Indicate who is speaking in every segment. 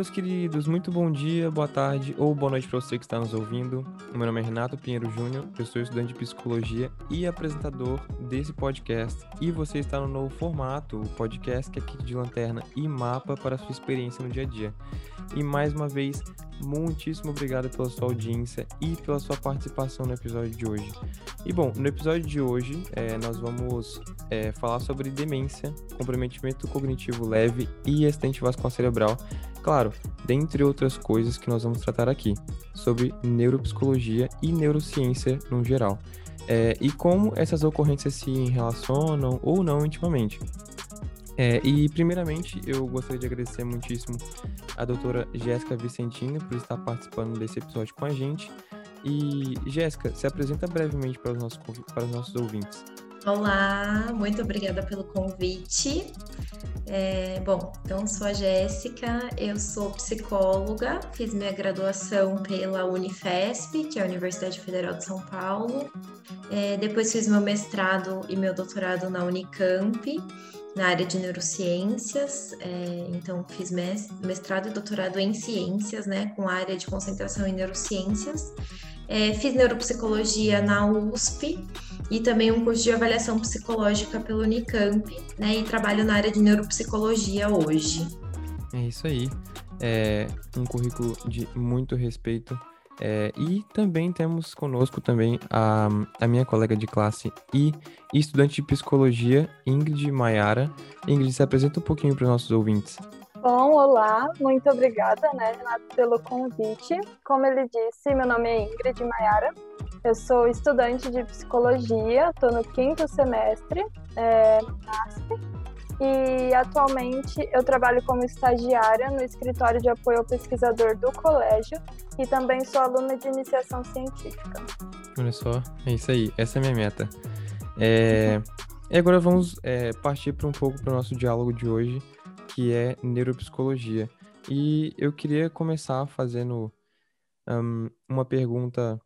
Speaker 1: meus queridos, muito bom dia, boa tarde ou boa noite para você que está nos ouvindo. Meu nome é Renato Pinheiro Júnior, eu sou estudante de psicologia e apresentador desse podcast. E você está no novo formato, o podcast que é kit de lanterna e mapa para a sua experiência no dia a dia. E mais uma vez, muitíssimo obrigado pela sua audiência e pela sua participação no episódio de hoje. E bom, no episódio de hoje é, nós vamos é, falar sobre demência, comprometimento cognitivo leve e acidente vascular cerebral. Claro, dentre outras coisas que nós vamos tratar aqui, sobre neuropsicologia e neurociência no geral. É, e como essas ocorrências se relacionam ou não intimamente. É, e, primeiramente, eu gostaria de agradecer muitíssimo a doutora Jéssica Vicentino por estar participando desse episódio com a gente. E, Jéssica, se apresenta brevemente para os nossos, para os nossos ouvintes.
Speaker 2: Olá, muito obrigada pelo convite. É, bom, então sou a Jéssica, eu sou psicóloga, fiz minha graduação pela Unifesp, que é a Universidade Federal de São Paulo. É, depois fiz meu mestrado e meu doutorado na Unicamp na área de neurociências, é, então fiz mestrado e doutorado em ciências, né, com área de concentração em neurociências. É, fiz neuropsicologia na USP e também um curso de avaliação psicológica pelo Unicamp, né, e trabalho na área de neuropsicologia hoje.
Speaker 1: É isso aí. É um currículo de muito respeito é, e também temos conosco também a, a minha colega de classe e estudante de psicologia, Ingrid Maiara. Ingrid, se apresenta um pouquinho para os nossos ouvintes.
Speaker 3: Bom, olá, muito obrigada, né, Renato, pelo convite. Como ele disse, meu nome é Ingrid Maiara, eu sou estudante de psicologia, estou no quinto semestre é, e atualmente eu trabalho como estagiária no escritório de apoio ao pesquisador do colégio e também sou aluna de iniciação científica.
Speaker 1: Olha só, é isso aí, essa é a minha meta. É... E agora vamos é, partir para um pouco para o nosso diálogo de hoje, que é neuropsicologia. E eu queria começar fazendo um, uma pergunta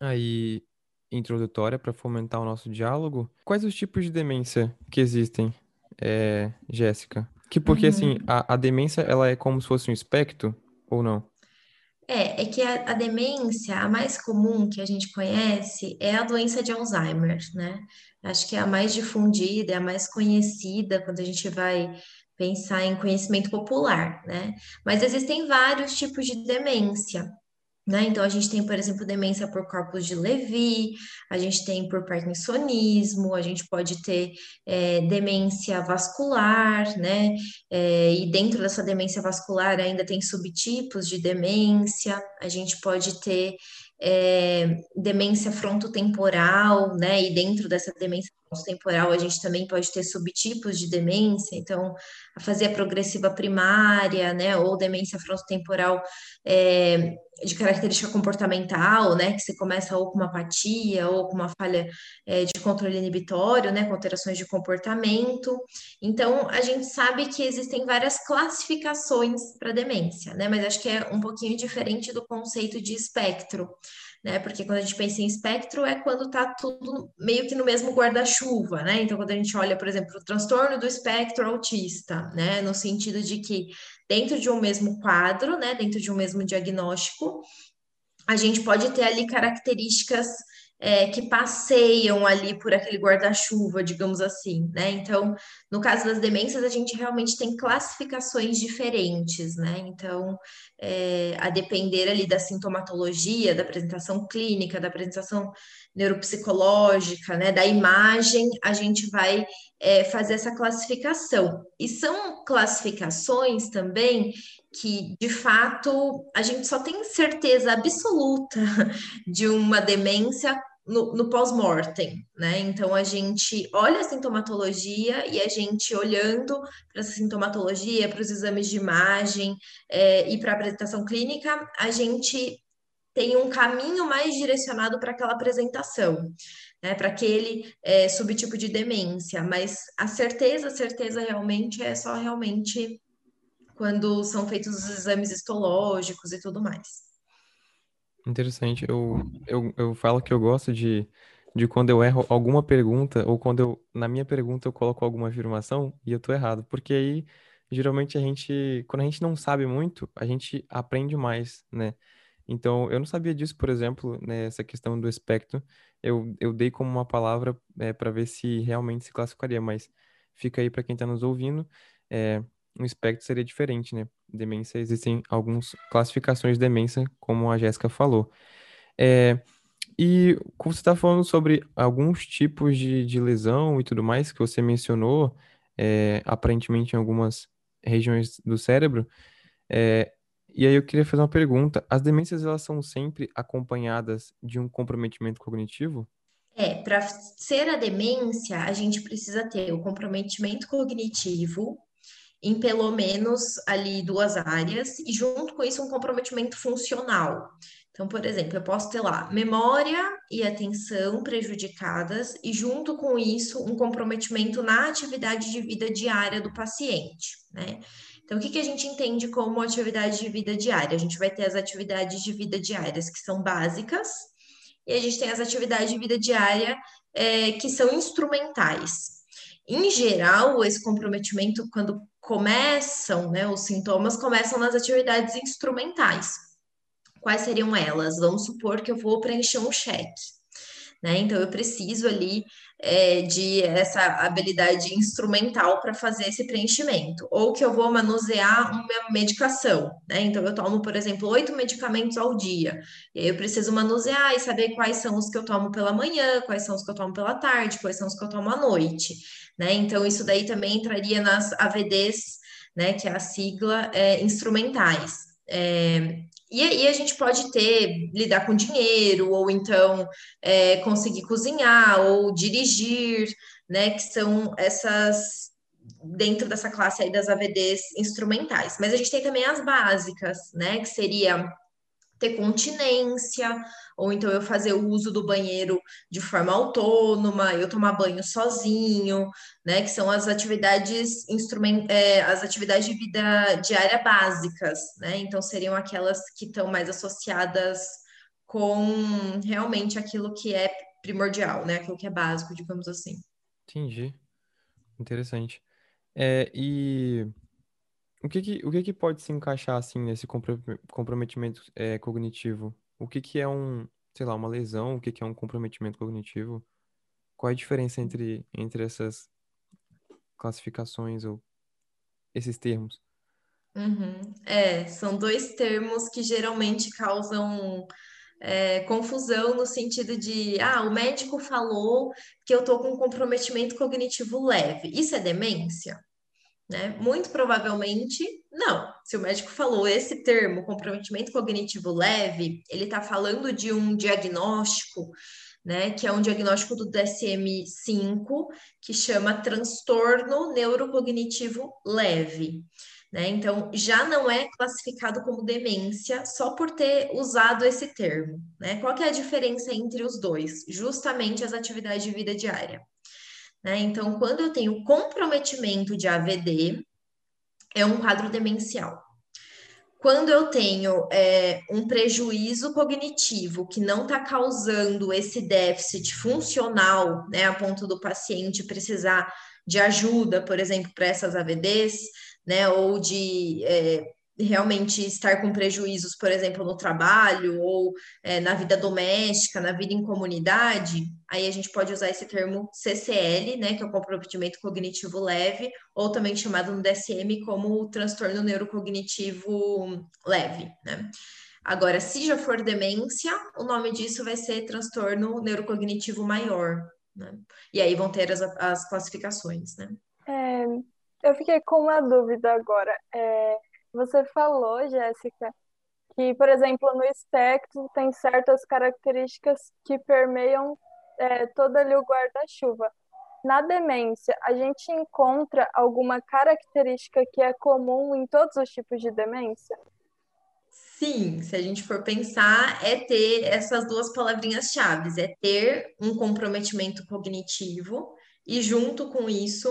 Speaker 1: aí introdutória para fomentar o nosso diálogo. Quais os tipos de demência que existem? é, Jéssica? Que porque assim, uhum. assim, a, a demência ela é como se fosse um espectro ou não?
Speaker 2: É, é que a, a, demência, a mais comum que a gente conhece é a doença de Alzheimer, né? Acho que é a mais difundida, é a mais conhecida quando a gente vai pensar em conhecimento popular, né? Mas existem vários tipos de demência. Né? Então, a gente tem, por exemplo, demência por corpos de Levy, a gente tem por parkinsonismo, a gente pode ter é, demência vascular, né? É, e dentro dessa demência vascular ainda tem subtipos de demência, a gente pode ter é, demência frontotemporal, né? E dentro dessa demência frontotemporal a gente também pode ter subtipos de demência, então a fase progressiva primária, né? Ou demência frontotemporal é, de característica comportamental, né, que você começa ou com uma apatia ou com uma falha é, de controle inibitório, né, com alterações de comportamento. Então, a gente sabe que existem várias classificações para demência, né, mas acho que é um pouquinho diferente do conceito de espectro, né, porque quando a gente pensa em espectro é quando está tudo meio que no mesmo guarda-chuva, né, então quando a gente olha, por exemplo, o transtorno do espectro autista, né, no sentido de que dentro de um mesmo quadro, né, dentro de um mesmo diagnóstico, a gente pode ter ali características é, que passeiam ali por aquele guarda-chuva, digamos assim, né? Então, no caso das demências, a gente realmente tem classificações diferentes, né? Então, é, a depender ali da sintomatologia, da apresentação clínica, da apresentação neuropsicológica, né, da imagem, a gente vai é, fazer essa classificação. E são classificações também que, de fato, a gente só tem certeza absoluta de uma demência no, no pós-mortem, né? Então a gente olha a sintomatologia e a gente olhando para essa sintomatologia, para os exames de imagem é, e para a apresentação clínica, a gente tem um caminho mais direcionado para aquela apresentação, né, para aquele é, subtipo de demência, mas a certeza, a certeza realmente é só realmente quando são feitos os exames histológicos e tudo mais.
Speaker 1: Interessante. Eu, eu, eu falo que eu gosto de, de quando eu erro alguma pergunta, ou quando eu, na minha pergunta, eu coloco alguma afirmação e eu tô errado, porque aí geralmente a gente, quando a gente não sabe muito, a gente aprende mais, né? Então, eu não sabia disso, por exemplo, nessa né, questão do espectro. Eu, eu dei como uma palavra é, para ver se realmente se classificaria, mas fica aí para quem está nos ouvindo. É, um espectro seria diferente, né? Demência, existem algumas classificações de demência, como a Jéssica falou. É, e como você está falando sobre alguns tipos de, de lesão e tudo mais que você mencionou, é, aparentemente em algumas regiões do cérebro, é, e aí eu queria fazer uma pergunta: as demências elas são sempre acompanhadas de um comprometimento cognitivo?
Speaker 2: É, para ser a demência, a gente precisa ter o comprometimento cognitivo em pelo menos ali duas áreas e junto com isso um comprometimento funcional. Então, por exemplo, eu posso ter lá memória e atenção prejudicadas e junto com isso um comprometimento na atividade de vida diária do paciente, né? Então, o que, que a gente entende como atividade de vida diária? A gente vai ter as atividades de vida diárias que são básicas, e a gente tem as atividades de vida diária é, que são instrumentais. Em geral, esse comprometimento, quando começam, né, os sintomas começam nas atividades instrumentais. Quais seriam elas? Vamos supor que eu vou preencher um cheque né? Então eu preciso ali é, de essa habilidade instrumental para fazer esse preenchimento, ou que eu vou manusear uma medicação, né? Então eu tomo, por exemplo, oito medicamentos ao dia, e eu preciso manusear e saber quais são os que eu tomo pela manhã, quais são os que eu tomo pela tarde, quais são os que eu tomo à noite, né? Então isso daí também entraria nas AVDs, né? Que é a sigla é, instrumentais. É, e aí a gente pode ter, lidar com dinheiro, ou então é, conseguir cozinhar, ou dirigir, né? Que são essas dentro dessa classe aí das AVDs instrumentais. Mas a gente tem também as básicas, né? Que seria ter continência, ou então eu fazer o uso do banheiro de forma autônoma, eu tomar banho sozinho, né? Que são as atividades instrument, é, as atividades de vida diária básicas, né? Então seriam aquelas que estão mais associadas com realmente aquilo que é primordial, né? Aquilo que é básico, digamos assim.
Speaker 1: Entendi. Interessante. É, e o que que, o que que pode se encaixar, assim, nesse comprometimento é, cognitivo? O que que é um, sei lá, uma lesão? O que que é um comprometimento cognitivo? Qual é a diferença entre, entre essas classificações ou esses termos?
Speaker 2: Uhum. É, são dois termos que geralmente causam é, confusão no sentido de, ah, o médico falou que eu tô com um comprometimento cognitivo leve. Isso é demência? Né? Muito provavelmente, não. Se o médico falou esse termo, comprometimento cognitivo leve, ele está falando de um diagnóstico, né, que é um diagnóstico do DSM-5, que chama transtorno neurocognitivo leve. Né? Então, já não é classificado como demência só por ter usado esse termo. Né? Qual é a diferença entre os dois? Justamente as atividades de vida diária. Né? Então, quando eu tenho comprometimento de AVD, é um quadro demencial. Quando eu tenho é, um prejuízo cognitivo que não está causando esse déficit funcional, né, a ponto do paciente precisar de ajuda, por exemplo, para essas AVDs, né, ou de é, realmente estar com prejuízos, por exemplo, no trabalho ou é, na vida doméstica, na vida em comunidade, aí a gente pode usar esse termo CCL, né, que é o comprometimento cognitivo leve, ou também chamado no DSM como transtorno neurocognitivo leve, né? Agora, se já for demência, o nome disso vai ser transtorno neurocognitivo maior, né? E aí vão ter as, as classificações, né?
Speaker 3: É, eu fiquei com uma dúvida agora. É, você falou, Jéssica, que, por exemplo, no espectro tem certas características que permeiam é, todo ali o guarda-chuva. Na demência, a gente encontra alguma característica que é comum em todos os tipos de demência?
Speaker 2: Sim, se a gente for pensar, é ter essas duas palavrinhas-chave, é ter um comprometimento cognitivo e, junto com isso,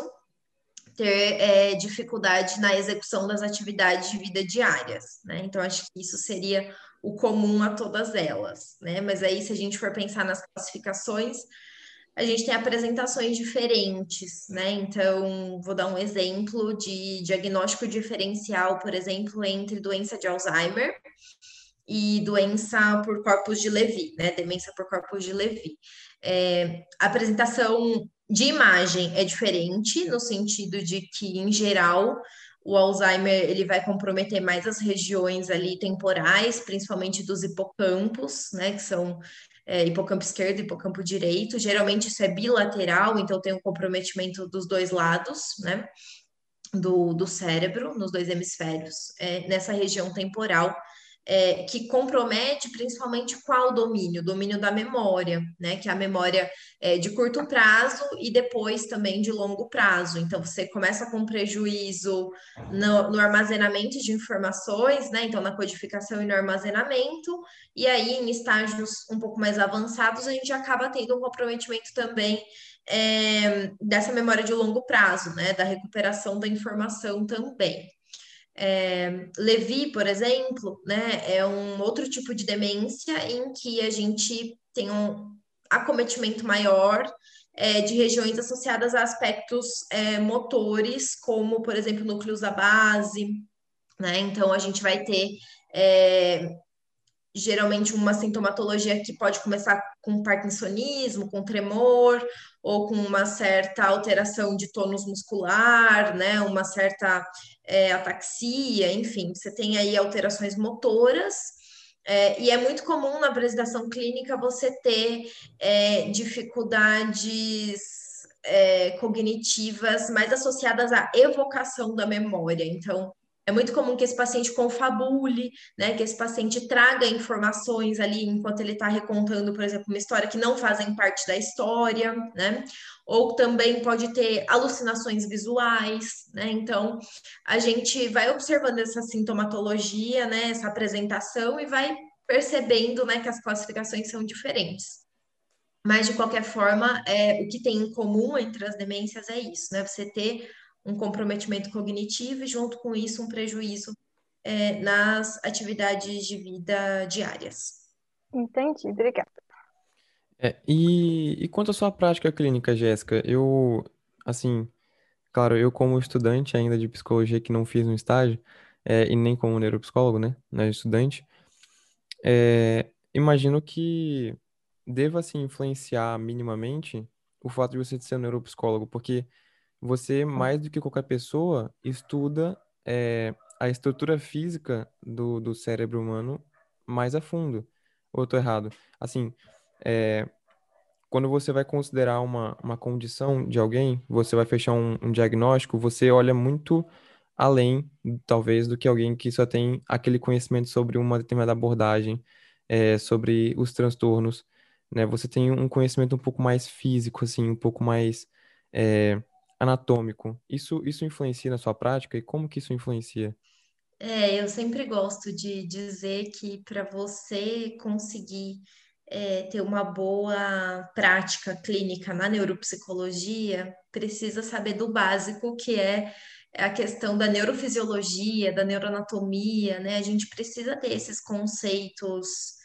Speaker 2: ter é, dificuldade na execução das atividades de vida diárias, né? Então, acho que isso seria o comum a todas elas, né? Mas aí, se a gente for pensar nas classificações, a gente tem apresentações diferentes, né? Então, vou dar um exemplo de diagnóstico diferencial, por exemplo, entre doença de Alzheimer e doença por corpos de Levy, né? Demência por corpos de Levy. É, a apresentação de imagem é diferente, no sentido de que, em geral, o Alzheimer ele vai comprometer mais as regiões ali temporais, principalmente dos hipocampos, né, que são é, hipocampo esquerdo e hipocampo direito. Geralmente isso é bilateral, então tem um comprometimento dos dois lados, né, do, do cérebro, nos dois hemisférios, é, nessa região temporal é, que compromete principalmente qual domínio? O domínio da memória, né? Que é a memória é, de curto prazo e depois também de longo prazo. Então, você começa com prejuízo no, no armazenamento de informações, né? Então, na codificação e no armazenamento, e aí em estágios um pouco mais avançados, a gente acaba tendo um comprometimento também é, dessa memória de longo prazo, né? Da recuperação da informação também. É, Levi, por exemplo, né, é um outro tipo de demência em que a gente tem um acometimento maior é, de regiões associadas a aspectos é, motores, como, por exemplo, núcleos da base, né? Então, a gente vai ter é, geralmente uma sintomatologia que pode começar com parkinsonismo, com tremor, ou com uma certa alteração de tônus muscular, né, uma certa é, ataxia, enfim, você tem aí alterações motoras, é, e é muito comum na apresentação clínica você ter é, dificuldades é, cognitivas mais associadas à evocação da memória. Então, é muito comum que esse paciente confabule, né? Que esse paciente traga informações ali enquanto ele está recontando, por exemplo, uma história que não fazem parte da história, né? Ou também pode ter alucinações visuais, né? Então, a gente vai observando essa sintomatologia, né? Essa apresentação e vai percebendo, né? Que as classificações são diferentes. Mas, de qualquer forma, é, o que tem em comum entre as demências é isso, né? Você ter um comprometimento cognitivo e, junto com isso, um prejuízo é, nas atividades de vida diárias.
Speaker 3: Entendi, obrigada.
Speaker 1: É, e, e quanto à sua prática clínica, Jéssica, eu, assim, claro, eu como estudante ainda de psicologia que não fiz um estágio, é, e nem como neuropsicólogo, né, né estudante, é, imagino que deva, assim, influenciar minimamente o fato de você ser um neuropsicólogo, porque você, mais do que qualquer pessoa, estuda é, a estrutura física do, do cérebro humano mais a fundo. Ou eu tô errado? Assim, é, quando você vai considerar uma, uma condição de alguém, você vai fechar um, um diagnóstico, você olha muito além, talvez, do que alguém que só tem aquele conhecimento sobre uma determinada abordagem, é, sobre os transtornos, né? Você tem um conhecimento um pouco mais físico, assim, um pouco mais é, anatômico. Isso, isso influencia na sua prática e como que isso influencia?
Speaker 2: É, eu sempre gosto de dizer que para você conseguir é, ter uma boa prática clínica na neuropsicologia, precisa saber do básico, que é a questão da neurofisiologia, da neuroanatomia, né? A gente precisa ter esses conceitos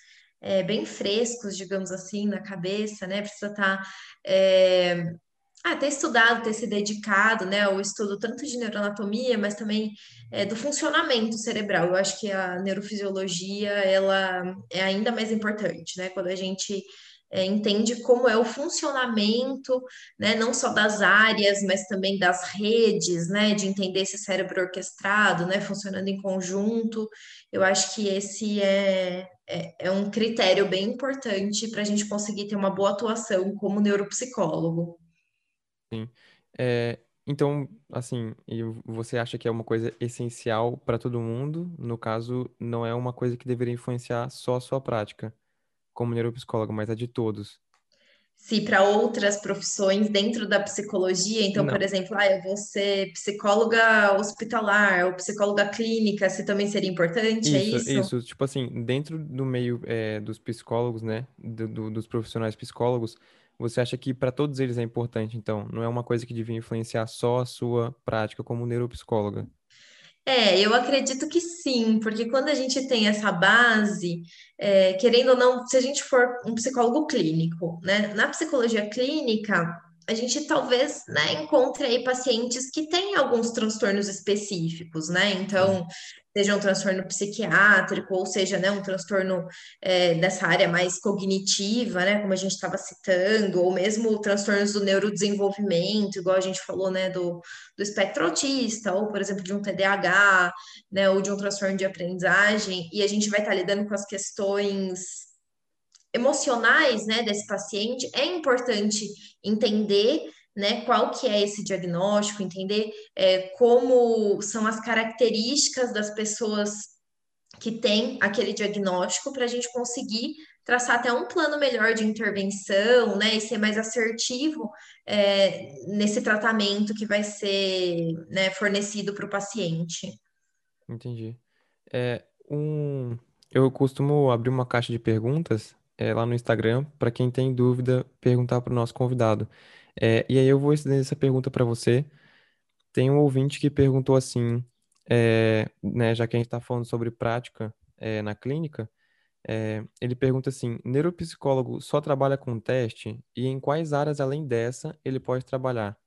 Speaker 2: é, bem frescos, digamos assim, na cabeça, né? Precisa estar tá, é, ah, ter estudado, ter se dedicado, né, ao estudo tanto de neuroanatomia, mas também é, do funcionamento cerebral. Eu acho que a neurofisiologia, ela é ainda mais importante, né, quando a gente é, entende como é o funcionamento, né, não só das áreas, mas também das redes, né, de entender esse cérebro orquestrado, né, funcionando em conjunto. Eu acho que esse é, é, é um critério bem importante para a gente conseguir ter uma boa atuação como neuropsicólogo.
Speaker 1: Sim. É, então, assim, você acha que é uma coisa essencial para todo mundo? No caso, não é uma coisa que deveria influenciar só a sua prática como neuropsicólogo, mas a de todos.
Speaker 2: Se para outras profissões dentro da psicologia, então, Não. por exemplo, ah, eu vou ser psicóloga hospitalar ou psicóloga clínica, se também seria importante, é
Speaker 1: isso? Isso, tipo assim, dentro do meio é, dos psicólogos, né, do, do, dos profissionais psicólogos, você acha que para todos eles é importante, então? Não é uma coisa que devia influenciar só a sua prática como neuropsicóloga?
Speaker 2: É, eu acredito que sim, porque quando a gente tem essa base, é, querendo ou não, se a gente for um psicólogo clínico, né? Na psicologia clínica, a gente talvez, né, encontre aí pacientes que têm alguns transtornos específicos, né? Então, seja um transtorno psiquiátrico, ou seja, né, um transtorno é, dessa área mais cognitiva, né, como a gente estava citando, ou mesmo transtornos do neurodesenvolvimento, igual a gente falou, né, do, do espectro autista, ou, por exemplo, de um TDAH, né, ou de um transtorno de aprendizagem, e a gente vai estar tá lidando com as questões emocionais, né, desse paciente, é importante entender né, qual que é esse diagnóstico, entender é, como são as características das pessoas que têm aquele diagnóstico para a gente conseguir traçar até um plano melhor de intervenção, né, e ser mais assertivo é, nesse tratamento que vai ser né, fornecido para o paciente.
Speaker 1: Entendi. É, um, eu costumo abrir uma caixa de perguntas é, lá no Instagram para quem tem dúvida perguntar para o nosso convidado. É, e aí eu vou estender essa pergunta para você. Tem um ouvinte que perguntou assim, é, né, já que a gente está falando sobre prática é, na clínica, é, ele pergunta assim: neuropsicólogo só trabalha com teste e em quais áreas além dessa ele pode trabalhar?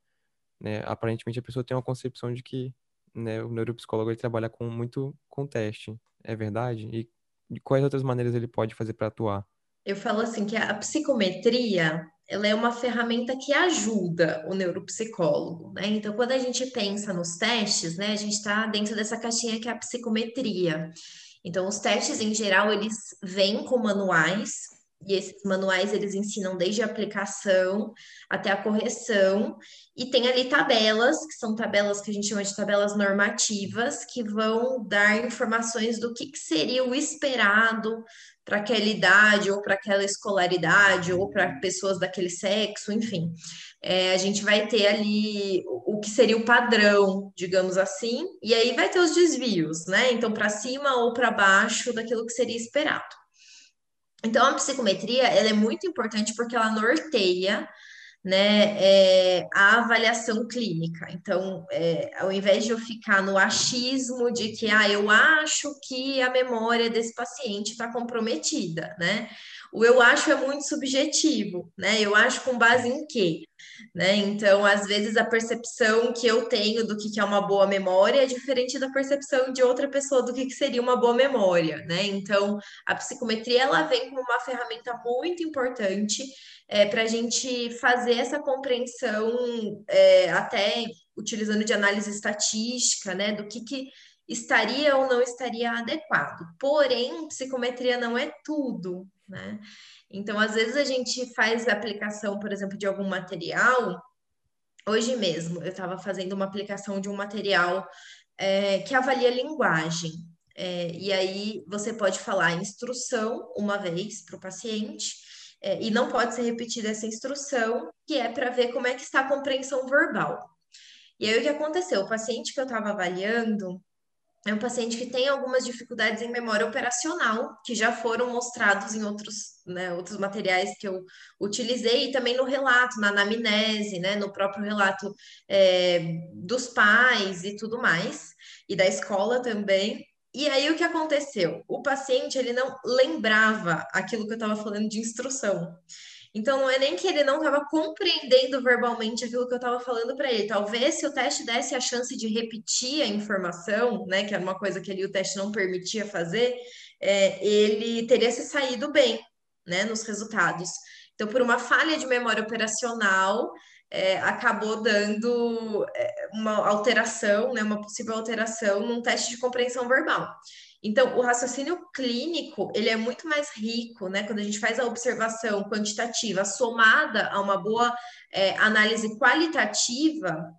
Speaker 1: Né, aparentemente a pessoa tem uma concepção de que né, o neuropsicólogo ele trabalha com muito com teste, é verdade? E de quais outras maneiras ele pode fazer para atuar?
Speaker 2: Eu falo assim que a psicometria ela é uma ferramenta que ajuda o neuropsicólogo, né? Então, quando a gente pensa nos testes, né, a gente está dentro dessa caixinha que é a psicometria. Então, os testes em geral eles vêm com manuais e esses manuais eles ensinam desde a aplicação até a correção e tem ali tabelas que são tabelas que a gente chama de tabelas normativas que vão dar informações do que, que seria o esperado para aquela idade, ou para aquela escolaridade, ou para pessoas daquele sexo, enfim. É, a gente vai ter ali o, o que seria o padrão, digamos assim, e aí vai ter os desvios, né? Então, para cima ou para baixo daquilo que seria esperado. Então, a psicometria ela é muito importante porque ela norteia né, é, a avaliação clínica. Então, é, ao invés de eu ficar no achismo de que, ah, eu acho que a memória desse paciente está comprometida, né? O eu acho é muito subjetivo, né? Eu acho com base em quê? Né? Então, às vezes, a percepção que eu tenho do que é uma boa memória é diferente da percepção de outra pessoa do que seria uma boa memória, né? Então, a psicometria, ela vem como uma ferramenta muito importante é, para a gente fazer essa compreensão, é, até utilizando de análise estatística, né, do que, que estaria ou não estaria adequado. Porém, psicometria não é tudo, né? Então, às vezes a gente faz aplicação, por exemplo, de algum material. Hoje mesmo, eu estava fazendo uma aplicação de um material é, que avalia linguagem. É, e aí você pode falar instrução uma vez para o paciente, é, e não pode ser repetida essa instrução, que é para ver como é que está a compreensão verbal. E aí o que aconteceu? O paciente que eu estava avaliando é um paciente que tem algumas dificuldades em memória operacional, que já foram mostrados em outros, né, outros materiais que eu utilizei, e também no relato, na anamnese, né, no próprio relato é, dos pais e tudo mais, e da escola também. E aí o que aconteceu? O paciente ele não lembrava aquilo que eu estava falando de instrução. Então não é nem que ele não estava compreendendo verbalmente aquilo que eu estava falando para ele. Talvez se o teste desse a chance de repetir a informação, né, que era uma coisa que ali o teste não permitia fazer, é, ele teria se saído bem, né, nos resultados. Então, por uma falha de memória operacional, é, acabou dando é, uma alteração, né, uma possível alteração num teste de compreensão verbal. Então, o raciocínio clínico, ele é muito mais rico, né? Quando a gente faz a observação quantitativa somada a uma boa é, análise qualitativa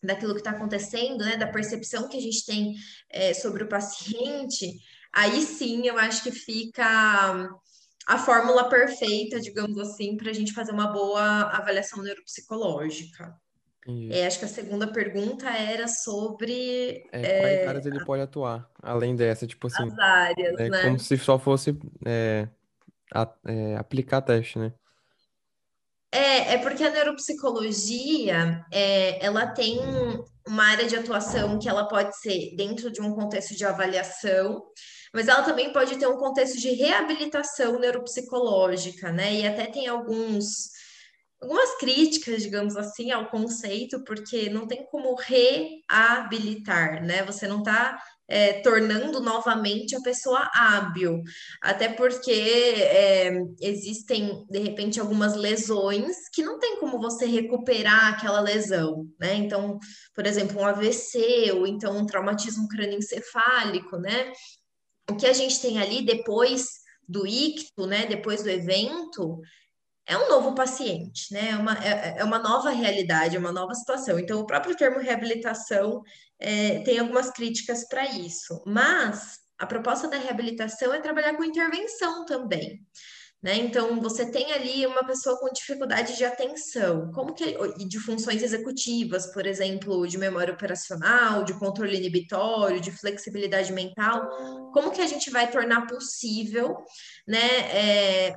Speaker 2: daquilo que está acontecendo, né? Da percepção que a gente tem é, sobre o paciente, aí sim eu acho que fica a fórmula perfeita, digamos assim, para a gente fazer uma boa avaliação neuropsicológica. É, acho que a segunda pergunta era sobre.
Speaker 1: É, quais é, áreas ele pode atuar, além dessa, tipo assim.
Speaker 2: As áreas,
Speaker 1: é,
Speaker 2: né?
Speaker 1: Como se só fosse é, a, aplicar teste, né?
Speaker 2: É, é porque a neuropsicologia, é, ela tem uma área de atuação que ela pode ser dentro de um contexto de avaliação, mas ela também pode ter um contexto de reabilitação neuropsicológica, né? E até tem alguns algumas críticas, digamos assim, ao conceito, porque não tem como reabilitar, né? Você não está é, tornando novamente a pessoa hábil, até porque é, existem, de repente, algumas lesões que não tem como você recuperar aquela lesão, né? Então, por exemplo, um AVC ou então um traumatismo crânioencefálico, né? O que a gente tem ali depois do icto, né? Depois do evento, é um novo paciente, né? É uma, é, é uma nova realidade, é uma nova situação. Então, o próprio termo reabilitação é, tem algumas críticas para isso, mas a proposta da reabilitação é trabalhar com intervenção também. Né? Então, você tem ali uma pessoa com dificuldade de atenção, como que de funções executivas, por exemplo, de memória operacional, de controle inibitório, de flexibilidade mental, como que a gente vai tornar possível, né, é,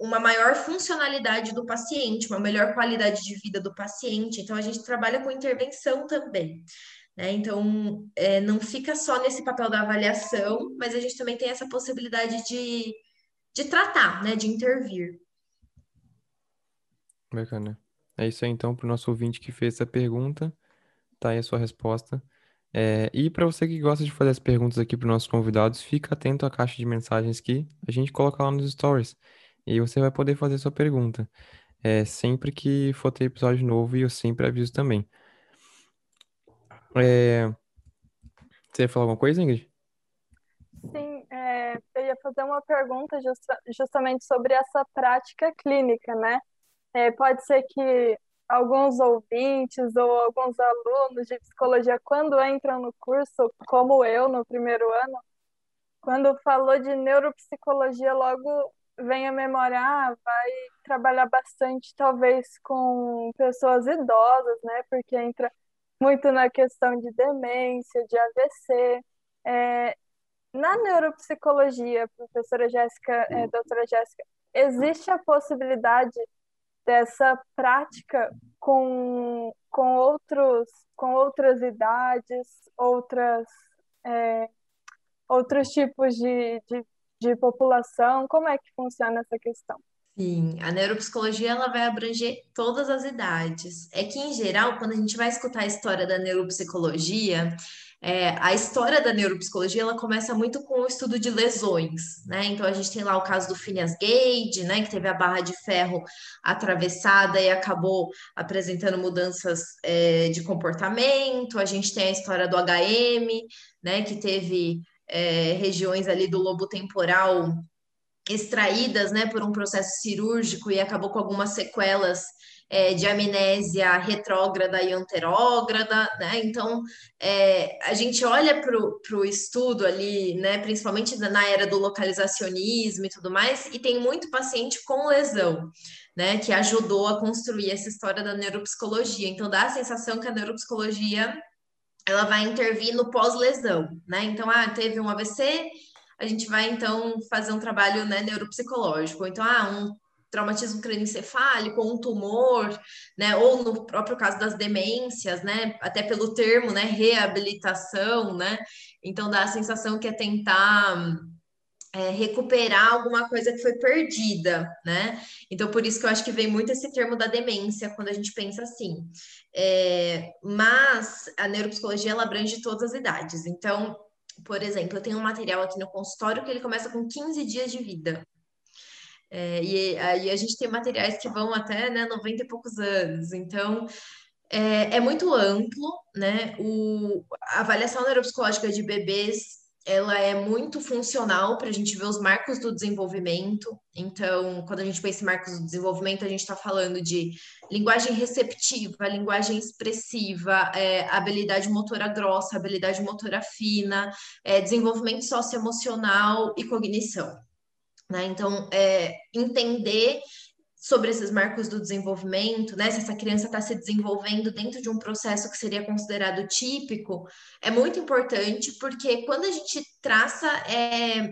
Speaker 2: uma maior funcionalidade do paciente, uma melhor qualidade de vida do paciente. Então, a gente trabalha com intervenção também. Né? Então, é, não fica só nesse papel da avaliação, mas a gente também tem essa possibilidade de, de tratar, né? de intervir.
Speaker 1: Bacana. É isso aí, então, para o nosso ouvinte que fez essa pergunta. Tá aí a sua resposta. É, e para você que gosta de fazer as perguntas aqui para os nossos convidados, fica atento à caixa de mensagens que a gente coloca lá nos stories. E você vai poder fazer sua pergunta. É, sempre que for ter episódio novo, e eu sempre aviso também. É... Você ia falar alguma coisa, Ingrid?
Speaker 3: Sim, é, eu ia fazer uma pergunta justa, justamente sobre essa prática clínica, né? É, pode ser que alguns ouvintes ou alguns alunos de psicologia, quando entram no curso, como eu no primeiro ano, quando falou de neuropsicologia, logo vem a memória, ah, vai trabalhar bastante, talvez, com pessoas idosas, né? Porque entra muito na questão de demência, de AVC. É, na neuropsicologia, professora Jéssica, é, doutora Jéssica, existe a possibilidade dessa prática com, com, outros, com outras idades, outras, é, outros tipos de, de, de população? Como é que funciona essa questão?
Speaker 2: Sim, a neuropsicologia ela vai abranger todas as idades. É que, em geral, quando a gente vai escutar a história da neuropsicologia, é, a história da neuropsicologia ela começa muito com o estudo de lesões, né? Então a gente tem lá o caso do Phineas Gage, né, que teve a barra de ferro atravessada e acabou apresentando mudanças é, de comportamento. A gente tem a história do HM, né, que teve é, regiões ali do lobo temporal extraídas né, por um processo cirúrgico e acabou com algumas sequelas é, de amnésia retrógrada e anterógrada, né? Então, é, a gente olha para o estudo ali, né, principalmente na era do localizacionismo e tudo mais, e tem muito paciente com lesão, né, que ajudou a construir essa história da neuropsicologia. Então, dá a sensação que a neuropsicologia ela vai intervir no pós-lesão, né? Então, ah, teve um AVC, a gente vai então fazer um trabalho né, neuropsicológico. Então, ah, um traumatismo crânioencefálico, ou um tumor, né, ou no próprio caso das demências, né, até pelo termo, né, reabilitação, né, então dá a sensação que é tentar é, recuperar alguma coisa que foi perdida, né, então por isso que eu acho que vem muito esse termo da demência quando a gente pensa assim, é, mas a neuropsicologia ela abrange todas as idades, então por exemplo, eu tenho um material aqui no consultório que ele começa com 15 dias de vida. É, e aí a gente tem materiais que vão até né, 90 e poucos anos. Então, é, é muito amplo, né? O, a avaliação neuropsicológica de bebês ela é muito funcional para a gente ver os marcos do desenvolvimento. Então, quando a gente pensa em marcos do desenvolvimento, a gente está falando de linguagem receptiva, linguagem expressiva, é, habilidade motora grossa, habilidade motora fina, é, desenvolvimento socioemocional e cognição. Né? Então, é, entender sobre esses marcos do desenvolvimento, né? Se essa criança está se desenvolvendo dentro de um processo que seria considerado típico, é muito importante, porque quando a gente traça é,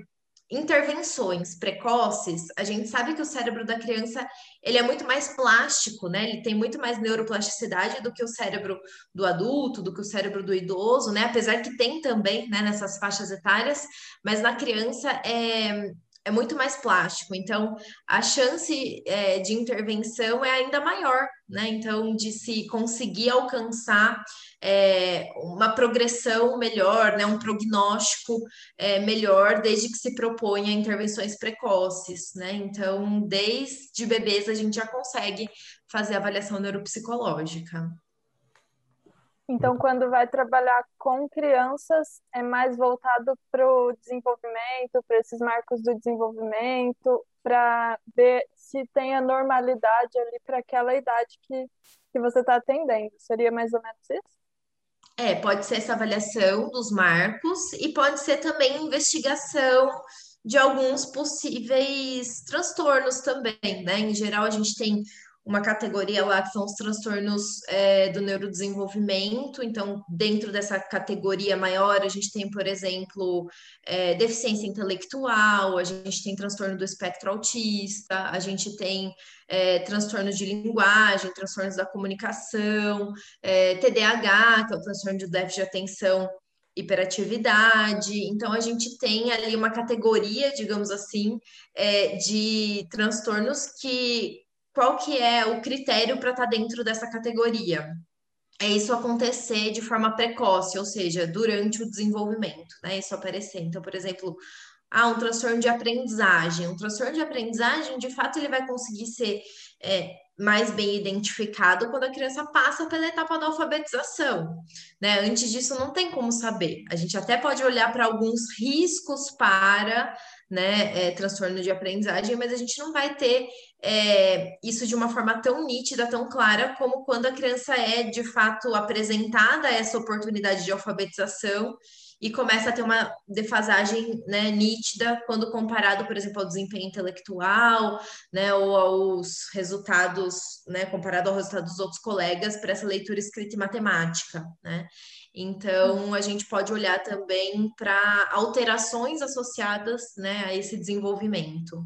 Speaker 2: intervenções precoces, a gente sabe que o cérebro da criança ele é muito mais plástico, né? Ele tem muito mais neuroplasticidade do que o cérebro do adulto, do que o cérebro do idoso, né? Apesar que tem também, né, nessas faixas etárias, mas na criança é, é muito mais plástico, então a chance é, de intervenção é ainda maior, né? Então, de se conseguir alcançar é, uma progressão melhor, né? um prognóstico é, melhor, desde que se proponha intervenções precoces, né? Então, desde bebês a gente já consegue fazer avaliação neuropsicológica.
Speaker 3: Então, quando vai trabalhar com crianças, é mais voltado para o desenvolvimento, para esses marcos do desenvolvimento, para ver se tem a normalidade ali para aquela idade que, que você está atendendo. Seria mais ou menos isso?
Speaker 2: É, pode ser essa avaliação dos marcos e pode ser também investigação de alguns possíveis transtornos também, né? Em geral, a gente tem uma categoria lá que são os transtornos é, do neurodesenvolvimento. Então, dentro dessa categoria maior, a gente tem, por exemplo, é, deficiência intelectual, a gente tem transtorno do espectro autista, a gente tem é, transtornos de linguagem, transtornos da comunicação, é, TDAH, que é o transtorno de déficit de atenção hiperatividade. Então, a gente tem ali uma categoria, digamos assim, é, de transtornos que qual que é o critério para estar tá dentro dessa categoria? É isso acontecer de forma precoce, ou seja, durante o desenvolvimento, né? Isso aparecer. Então, por exemplo, ah, um transtorno de aprendizagem. Um transtorno de aprendizagem, de fato, ele vai conseguir ser é, mais bem identificado quando a criança passa pela etapa da alfabetização, né? Antes disso, não tem como saber. A gente até pode olhar para alguns riscos para né, é, transtorno de aprendizagem, mas a gente não vai ter é, isso de uma forma tão nítida, tão clara, como quando a criança é de fato apresentada essa oportunidade de alfabetização e começa a ter uma defasagem né, nítida quando comparado, por exemplo, ao desempenho intelectual, né, ou aos resultados, né, comparado ao resultado dos outros colegas para essa leitura escrita e matemática, né? Então, a gente pode olhar também para alterações associadas né, a esse desenvolvimento.